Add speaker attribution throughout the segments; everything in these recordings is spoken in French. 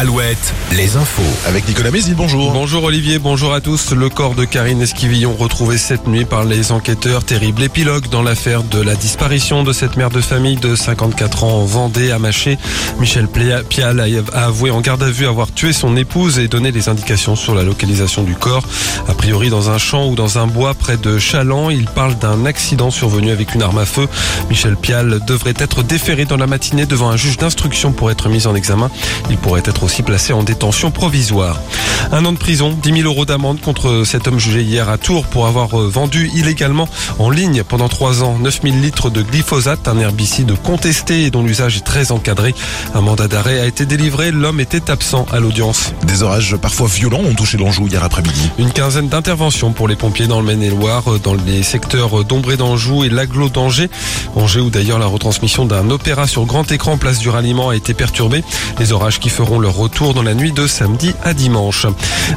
Speaker 1: Alouette, les infos.
Speaker 2: Avec Nicolas Mézil, bonjour.
Speaker 3: Bonjour Olivier, bonjour à tous. Le corps de Karine Esquivillon retrouvé cette nuit par les enquêteurs. Terrible épilogue dans l'affaire de la disparition de cette mère de famille de 54 ans en Vendée, à. Michel Pial a avoué en garde à vue avoir tué son épouse et donné des indications sur la localisation du corps. A priori dans un champ ou dans un bois près de Chaland. Il parle d'un accident survenu avec une arme à feu. Michel Pial devrait être déféré dans la matinée devant un juge d'instruction pour être mis en examen. Il pourrait être placé en détention provisoire. Un an de prison, 10 000 euros d'amende contre cet homme jugé hier à Tours pour avoir euh, vendu illégalement en ligne pendant trois ans 9 000 litres de glyphosate, un herbicide contesté et dont l'usage est très encadré. Un mandat d'arrêt a été délivré. L'homme était absent à l'audience.
Speaker 2: Des orages parfois violents ont touché l'Anjou hier après-midi.
Speaker 3: Une quinzaine d'interventions pour les pompiers dans le Maine-et-Loire, euh, dans les secteurs d'Ombré d'Anjou et l'Aglo d'Angers. Angers où d'ailleurs la retransmission d'un opéra sur grand écran place du ralliement a été perturbée. Les orages qui feront leur retour dans la nuit de samedi à dimanche.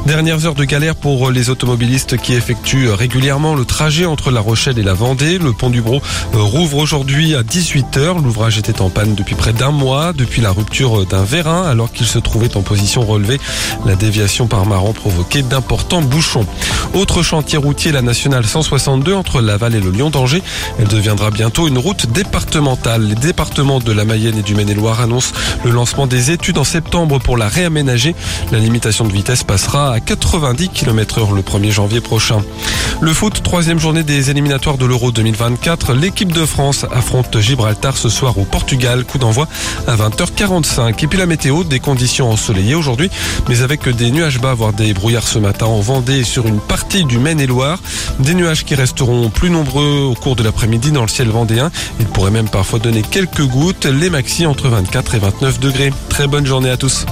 Speaker 3: Dernières heures de galère pour les automobilistes qui effectuent régulièrement le trajet entre La Rochelle et la Vendée. Le pont du Bro euh, rouvre aujourd'hui à 18h. L'ouvrage était en panne depuis près d'un mois, depuis la rupture d'un vérin alors qu'il se trouvait en position relevée. La déviation par Maran provoquait d'importants bouchons. Autre chantier routier, la nationale 162 entre Laval et le Lyon d'Angers. Elle deviendra bientôt une route départementale. Les départements de la Mayenne et du Maine-et-Loire annoncent le lancement des études en septembre la réaménager. La limitation de vitesse passera à 90 km heure le 1er janvier prochain. Le foot, troisième journée des éliminatoires de l'Euro 2024. L'équipe de France affronte Gibraltar ce soir au Portugal. Coup d'envoi à 20h45. Et puis la météo, des conditions ensoleillées aujourd'hui, mais avec des nuages bas, voire des brouillards ce matin en Vendée et sur une partie du Maine-et-Loire. Des nuages qui resteront plus nombreux au cours de l'après-midi dans le ciel vendéen. Il pourrait même parfois donner quelques gouttes. Les maxi entre 24 et 29 degrés. Très bonne journée à tous.